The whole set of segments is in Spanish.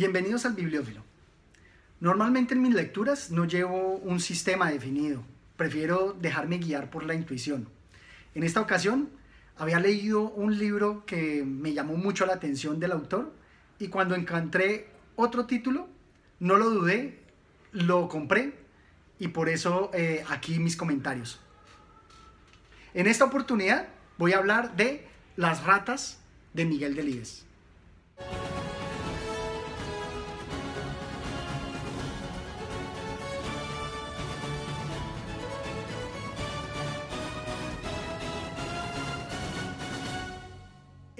Bienvenidos al Bibliófilo. Normalmente en mis lecturas no llevo un sistema definido, prefiero dejarme guiar por la intuición. En esta ocasión había leído un libro que me llamó mucho la atención del autor y cuando encontré otro título, no lo dudé, lo compré y por eso eh, aquí mis comentarios. En esta oportunidad voy a hablar de Las ratas de Miguel Delibes.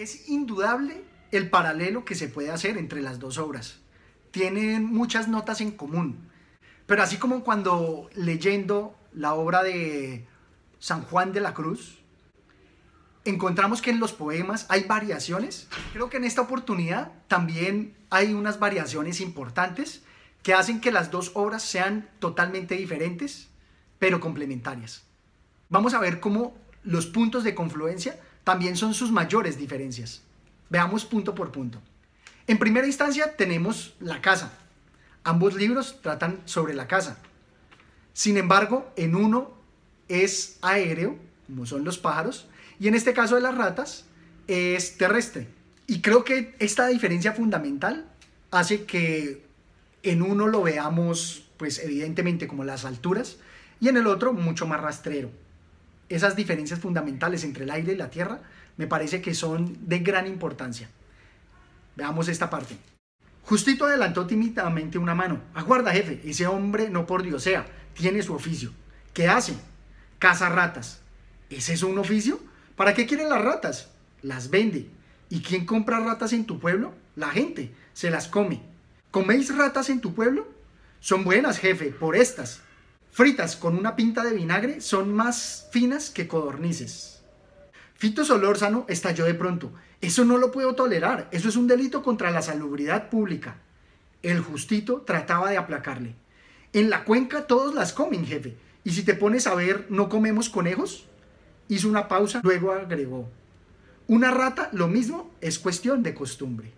Es indudable el paralelo que se puede hacer entre las dos obras. Tienen muchas notas en común, pero así como cuando leyendo la obra de San Juan de la Cruz, encontramos que en los poemas hay variaciones, creo que en esta oportunidad también hay unas variaciones importantes que hacen que las dos obras sean totalmente diferentes, pero complementarias. Vamos a ver cómo los puntos de confluencia también son sus mayores diferencias. Veamos punto por punto. En primera instancia tenemos la casa. Ambos libros tratan sobre la casa. Sin embargo, en uno es aéreo, como son los pájaros, y en este caso de las ratas es terrestre. Y creo que esta diferencia fundamental hace que en uno lo veamos, pues evidentemente como las alturas, y en el otro mucho más rastrero esas diferencias fundamentales entre el aire y la tierra me parece que son de gran importancia. Veamos esta parte. Justito adelantó tímidamente una mano. Aguarda, jefe, ese hombre no por Dios sea, tiene su oficio. ¿Qué hace? Caza ratas. ¿Ese es un oficio? ¿Para qué quieren las ratas? Las vende. ¿Y quién compra ratas en tu pueblo? La gente. Se las come. ¿Coméis ratas en tu pueblo? Son buenas, jefe, por estas fritas con una pinta de vinagre son más finas que codornices. Fito Solórzano estalló de pronto. Eso no lo puedo tolerar. Eso es un delito contra la salubridad pública. El justito trataba de aplacarle. En la cuenca todos las comen, jefe. Y si te pones a ver, ¿no comemos conejos? Hizo una pausa, luego agregó. Una rata, lo mismo, es cuestión de costumbre.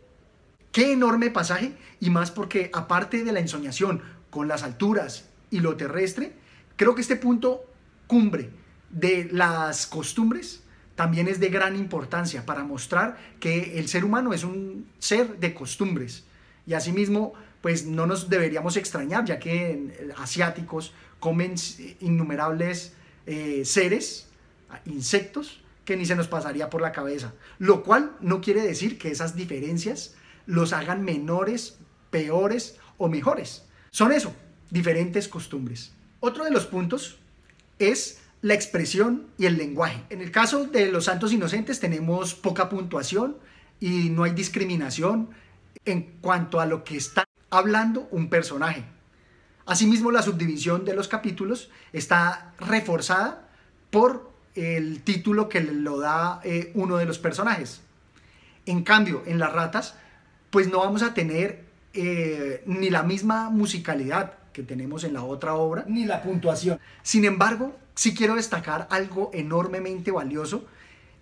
Qué enorme pasaje, y más porque aparte de la ensoñación con las alturas y lo terrestre, creo que este punto cumbre de las costumbres también es de gran importancia para mostrar que el ser humano es un ser de costumbres y asimismo pues no nos deberíamos extrañar ya que asiáticos comen innumerables eh, seres, insectos que ni se nos pasaría por la cabeza, lo cual no quiere decir que esas diferencias los hagan menores, peores o mejores. Son eso, diferentes costumbres. Otro de los puntos es la expresión y el lenguaje. En el caso de los santos inocentes tenemos poca puntuación y no hay discriminación en cuanto a lo que está hablando un personaje. Asimismo, la subdivisión de los capítulos está reforzada por el título que lo da eh, uno de los personajes. En cambio, en las ratas, pues no vamos a tener eh, ni la misma musicalidad que tenemos en la otra obra, ni la puntuación. Sin embargo, sí quiero destacar algo enormemente valioso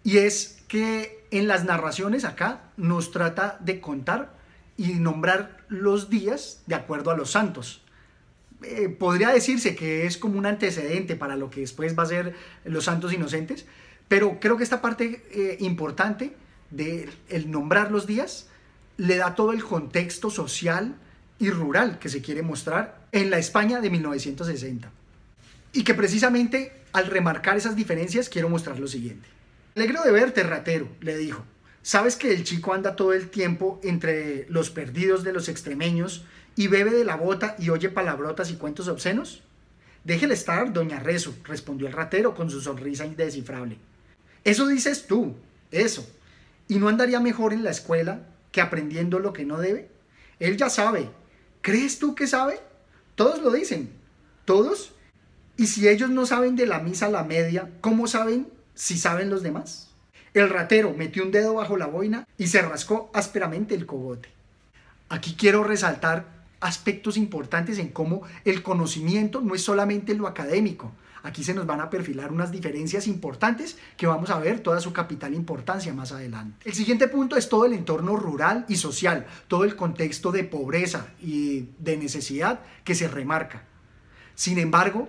y es que en las narraciones acá nos trata de contar y nombrar los días de acuerdo a los santos. Eh, podría decirse que es como un antecedente para lo que después va a ser los santos inocentes, pero creo que esta parte eh, importante de el nombrar los días le da todo el contexto social, y rural que se quiere mostrar en la España de 1960. Y que precisamente al remarcar esas diferencias quiero mostrar lo siguiente. Alegro de verte, ratero, le dijo. ¿Sabes que el chico anda todo el tiempo entre los perdidos de los extremeños y bebe de la bota y oye palabrotas y cuentos obscenos? Déjele estar, doña Rezo, respondió el ratero con su sonrisa indescifrable. Eso dices tú, eso. ¿Y no andaría mejor en la escuela que aprendiendo lo que no debe? Él ya sabe, ¿Crees tú que sabe? Todos lo dicen, todos. Y si ellos no saben de la misa a la media, ¿cómo saben si saben los demás? El ratero metió un dedo bajo la boina y se rascó ásperamente el cogote. Aquí quiero resaltar aspectos importantes en cómo el conocimiento no es solamente lo académico. Aquí se nos van a perfilar unas diferencias importantes que vamos a ver toda su capital importancia más adelante. El siguiente punto es todo el entorno rural y social, todo el contexto de pobreza y de necesidad que se remarca. Sin embargo,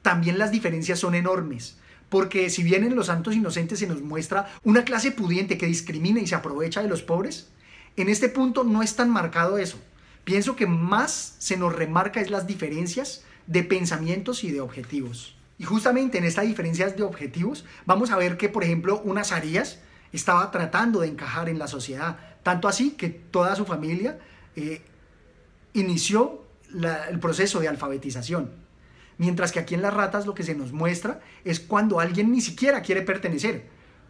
también las diferencias son enormes. Porque si bien en los santos inocentes se nos muestra una clase pudiente que discrimina y se aprovecha de los pobres, en este punto no es tan marcado eso. Pienso que más se nos remarca es las diferencias de pensamientos y de objetivos. Y justamente en estas diferencias de objetivos vamos a ver que, por ejemplo, unas Arías estaba tratando de encajar en la sociedad, tanto así que toda su familia eh, inició el proceso de alfabetización. Mientras que aquí en las ratas lo que se nos muestra es cuando alguien ni siquiera quiere pertenecer,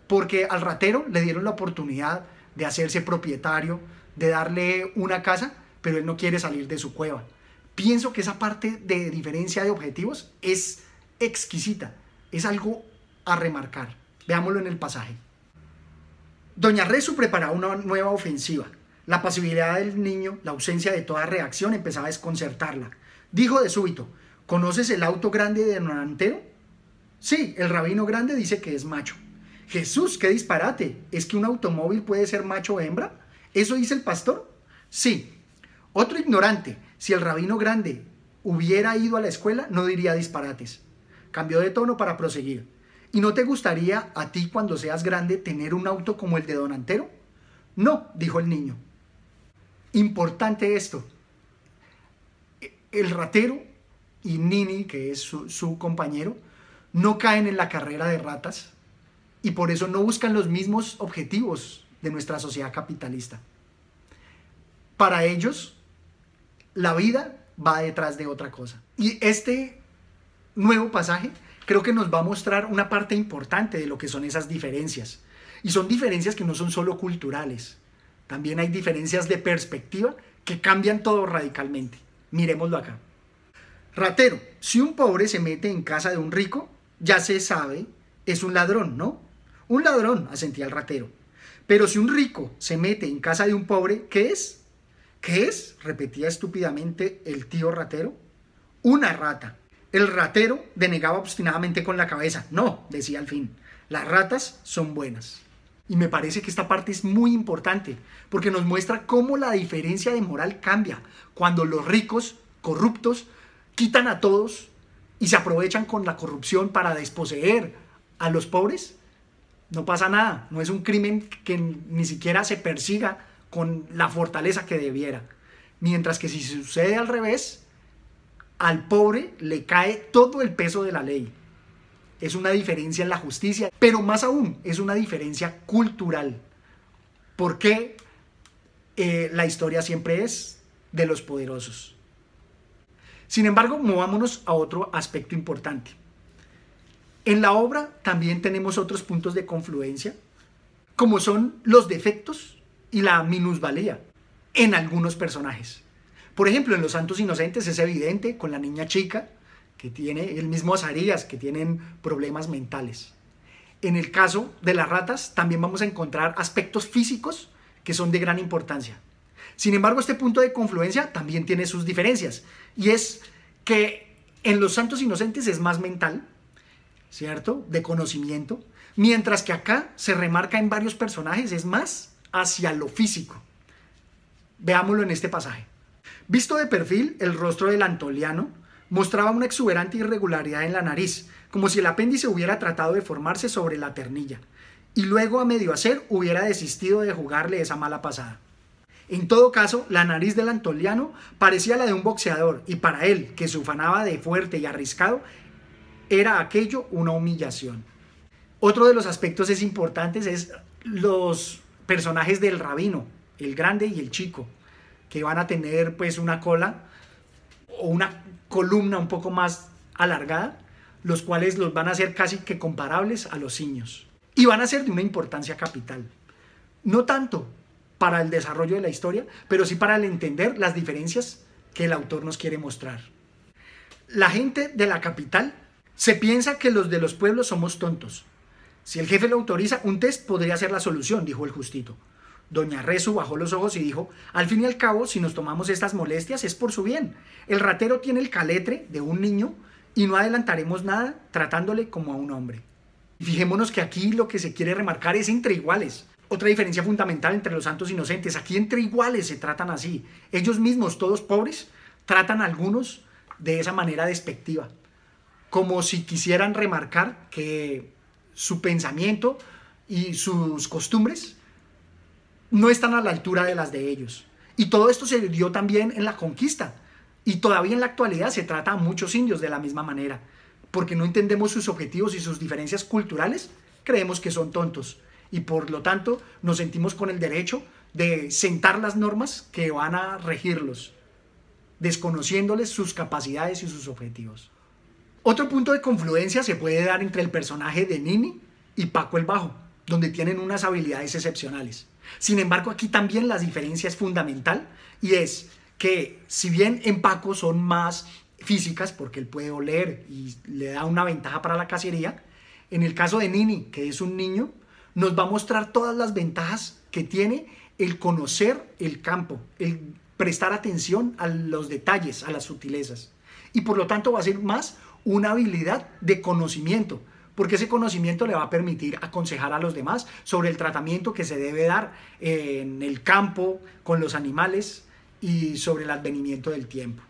porque al ratero le dieron la oportunidad de hacerse propietario, de darle una casa, pero él no quiere salir de su cueva. Pienso que esa parte de diferencia de objetivos es exquisita, es algo a remarcar. Veámoslo en el pasaje. Doña Rezu preparaba una nueva ofensiva. La pasividad del niño, la ausencia de toda reacción empezaba a desconcertarla. Dijo de súbito, ¿conoces el auto grande de Antero? Sí, el rabino grande dice que es macho. Jesús, qué disparate. ¿Es que un automóvil puede ser macho o hembra? ¿Eso dice el pastor? Sí. Otro ignorante, si el rabino grande hubiera ido a la escuela, no diría disparates. Cambió de tono para proseguir. ¿Y no te gustaría a ti cuando seas grande tener un auto como el de Don Antero? No, dijo el niño. Importante esto. El ratero y Nini, que es su compañero, no caen en la carrera de ratas y por eso no buscan los mismos objetivos de nuestra sociedad capitalista. Para ellos, la vida va detrás de otra cosa. Y este nuevo pasaje creo que nos va a mostrar una parte importante de lo que son esas diferencias. Y son diferencias que no son solo culturales, también hay diferencias de perspectiva que cambian todo radicalmente. Miremoslo acá. Ratero, si un pobre se mete en casa de un rico, ya se sabe, es un ladrón, ¿no? Un ladrón, asentía el ratero. Pero si un rico se mete en casa de un pobre, ¿qué es? ¿Qué es? repetía estúpidamente el tío ratero. Una rata. El ratero denegaba obstinadamente con la cabeza. No, decía al fin, las ratas son buenas. Y me parece que esta parte es muy importante, porque nos muestra cómo la diferencia de moral cambia cuando los ricos, corruptos, quitan a todos y se aprovechan con la corrupción para desposeer a los pobres. No pasa nada, no es un crimen que ni siquiera se persiga con la fortaleza que debiera. Mientras que si sucede al revés, al pobre le cae todo el peso de la ley. Es una diferencia en la justicia, pero más aún es una diferencia cultural. Porque eh, la historia siempre es de los poderosos. Sin embargo, movámonos a otro aspecto importante. En la obra también tenemos otros puntos de confluencia, como son los defectos y la minusvalía en algunos personajes. Por ejemplo, en Los Santos Inocentes es evidente con la niña chica que tiene el mismo Azarías, que tienen problemas mentales. En el caso de las ratas también vamos a encontrar aspectos físicos que son de gran importancia. Sin embargo, este punto de confluencia también tiene sus diferencias y es que en Los Santos Inocentes es más mental, ¿cierto? De conocimiento, mientras que acá se remarca en varios personajes, es más hacia lo físico. Veámoslo en este pasaje. Visto de perfil, el rostro del antoliano mostraba una exuberante irregularidad en la nariz, como si el apéndice hubiera tratado de formarse sobre la ternilla, y luego a medio hacer hubiera desistido de jugarle esa mala pasada. En todo caso, la nariz del antoliano parecía la de un boxeador, y para él, que se ufanaba de fuerte y arriscado, era aquello una humillación. Otro de los aspectos es importantes es los personajes del rabino, el grande y el chico que van a tener pues una cola o una columna un poco más alargada, los cuales los van a hacer casi que comparables a los niños. Y van a ser de una importancia capital. No tanto para el desarrollo de la historia, pero sí para el entender las diferencias que el autor nos quiere mostrar. La gente de la capital se piensa que los de los pueblos somos tontos. Si el jefe lo autoriza, un test podría ser la solución, dijo el justito. Doña Rezu bajó los ojos y dijo, al fin y al cabo, si nos tomamos estas molestias es por su bien. El ratero tiene el caletre de un niño y no adelantaremos nada tratándole como a un hombre. Fijémonos que aquí lo que se quiere remarcar es entre iguales. Otra diferencia fundamental entre los santos inocentes, aquí entre iguales se tratan así. Ellos mismos, todos pobres, tratan a algunos de esa manera despectiva, como si quisieran remarcar que su pensamiento y sus costumbres no están a la altura de las de ellos. Y todo esto se dio también en la conquista. Y todavía en la actualidad se trata a muchos indios de la misma manera. Porque no entendemos sus objetivos y sus diferencias culturales, creemos que son tontos. Y por lo tanto nos sentimos con el derecho de sentar las normas que van a regirlos, desconociéndoles sus capacidades y sus objetivos. Otro punto de confluencia se puede dar entre el personaje de Nini y Paco el Bajo, donde tienen unas habilidades excepcionales. Sin embargo, aquí también la diferencia es fundamental y es que si bien en Paco son más físicas, porque él puede oler y le da una ventaja para la cacería, en el caso de Nini, que es un niño, nos va a mostrar todas las ventajas que tiene el conocer el campo, el prestar atención a los detalles, a las sutilezas. Y por lo tanto va a ser más una habilidad de conocimiento, porque ese conocimiento le va a permitir aconsejar a los demás sobre el tratamiento que se debe dar en el campo, con los animales y sobre el advenimiento del tiempo.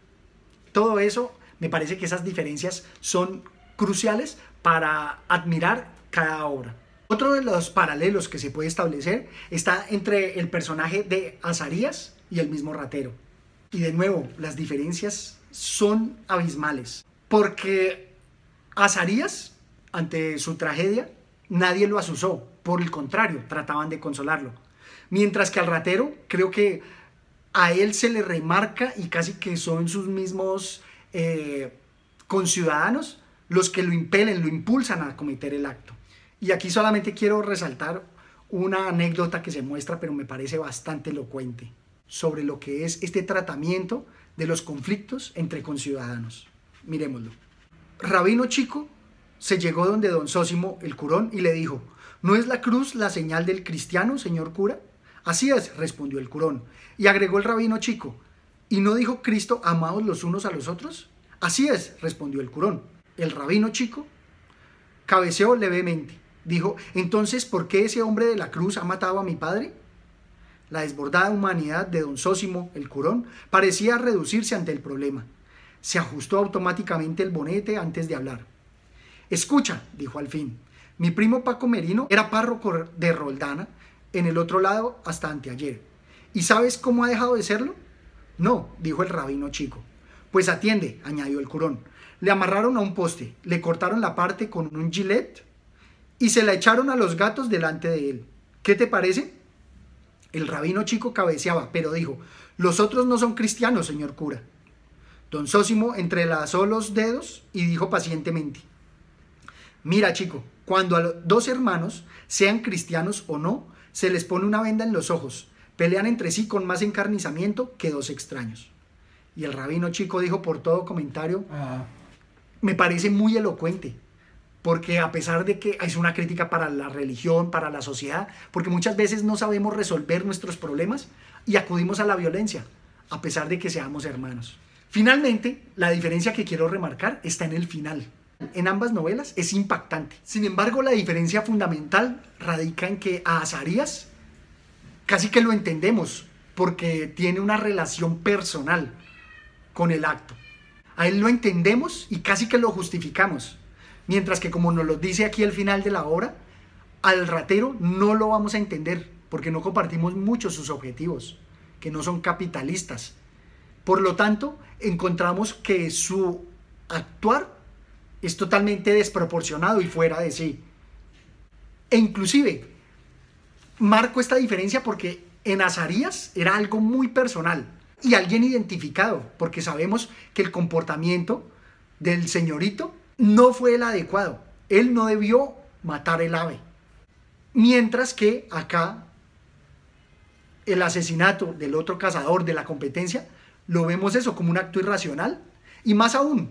Todo eso, me parece que esas diferencias son cruciales para admirar cada obra. Otro de los paralelos que se puede establecer está entre el personaje de Azarías y el mismo ratero. Y de nuevo, las diferencias son abismales, porque Azarías ante su tragedia, nadie lo asusó, por el contrario, trataban de consolarlo. Mientras que al ratero, creo que a él se le remarca y casi que son sus mismos eh, conciudadanos los que lo impelen, lo impulsan a cometer el acto. Y aquí solamente quiero resaltar una anécdota que se muestra, pero me parece bastante elocuente, sobre lo que es este tratamiento de los conflictos entre conciudadanos. Miremoslo. Rabino Chico se llegó donde don Sósimo, el curón, y le dijo, ¿no es la cruz la señal del cristiano, señor cura? Así es, respondió el curón, y agregó el rabino chico, ¿y no dijo Cristo amados los unos a los otros? Así es, respondió el curón. El rabino chico cabeceó levemente. Dijo, entonces, ¿por qué ese hombre de la cruz ha matado a mi padre? La desbordada humanidad de don Sósimo, el curón, parecía reducirse ante el problema. Se ajustó automáticamente el bonete antes de hablar. Escucha, dijo al fin, mi primo Paco Merino era párroco de Roldana, en el otro lado hasta anteayer. ¿Y sabes cómo ha dejado de serlo? No, dijo el rabino chico. Pues atiende, añadió el curón. Le amarraron a un poste, le cortaron la parte con un gilet y se la echaron a los gatos delante de él. ¿Qué te parece? El rabino chico cabeceaba, pero dijo, los otros no son cristianos, señor cura. Don Sósimo entrelazó los dedos y dijo pacientemente, Mira, chico, cuando a dos hermanos, sean cristianos o no, se les pone una venda en los ojos, pelean entre sí con más encarnizamiento que dos extraños. Y el rabino chico dijo por todo comentario, ah. me parece muy elocuente, porque a pesar de que es una crítica para la religión, para la sociedad, porque muchas veces no sabemos resolver nuestros problemas y acudimos a la violencia, a pesar de que seamos hermanos. Finalmente, la diferencia que quiero remarcar está en el final en ambas novelas es impactante. Sin embargo, la diferencia fundamental radica en que a Azarías casi que lo entendemos porque tiene una relación personal con el acto. A él lo entendemos y casi que lo justificamos. Mientras que como nos lo dice aquí al final de la obra, al ratero no lo vamos a entender porque no compartimos mucho sus objetivos, que no son capitalistas. Por lo tanto, encontramos que su actuar es totalmente desproporcionado y fuera de sí. E inclusive, marco esta diferencia porque en Azarías era algo muy personal y alguien identificado, porque sabemos que el comportamiento del señorito no fue el adecuado. Él no debió matar el ave. Mientras que acá el asesinato del otro cazador de la competencia, lo vemos eso como un acto irracional. Y más aún,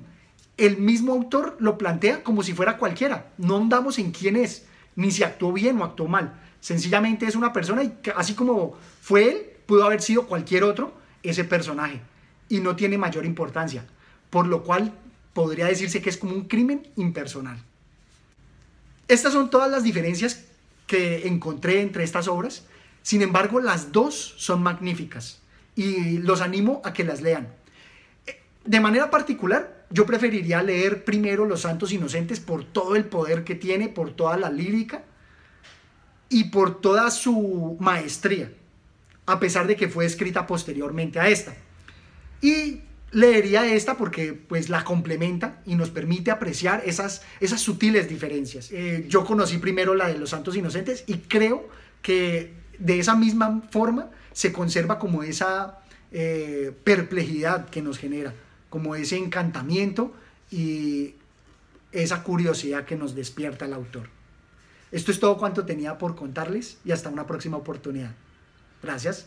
el mismo autor lo plantea como si fuera cualquiera. No andamos en quién es, ni si actuó bien o actuó mal. Sencillamente es una persona y así como fue él, pudo haber sido cualquier otro ese personaje. Y no tiene mayor importancia. Por lo cual podría decirse que es como un crimen impersonal. Estas son todas las diferencias que encontré entre estas obras. Sin embargo, las dos son magníficas y los animo a que las lean. De manera particular, yo preferiría leer primero Los Santos Inocentes por todo el poder que tiene, por toda la lírica y por toda su maestría, a pesar de que fue escrita posteriormente a esta. Y leería esta porque pues la complementa y nos permite apreciar esas, esas sutiles diferencias. Eh, yo conocí primero la de los santos inocentes y creo que de esa misma forma se conserva como esa eh, perplejidad que nos genera, como ese encantamiento y esa curiosidad que nos despierta el autor. Esto es todo cuanto tenía por contarles y hasta una próxima oportunidad. Gracias.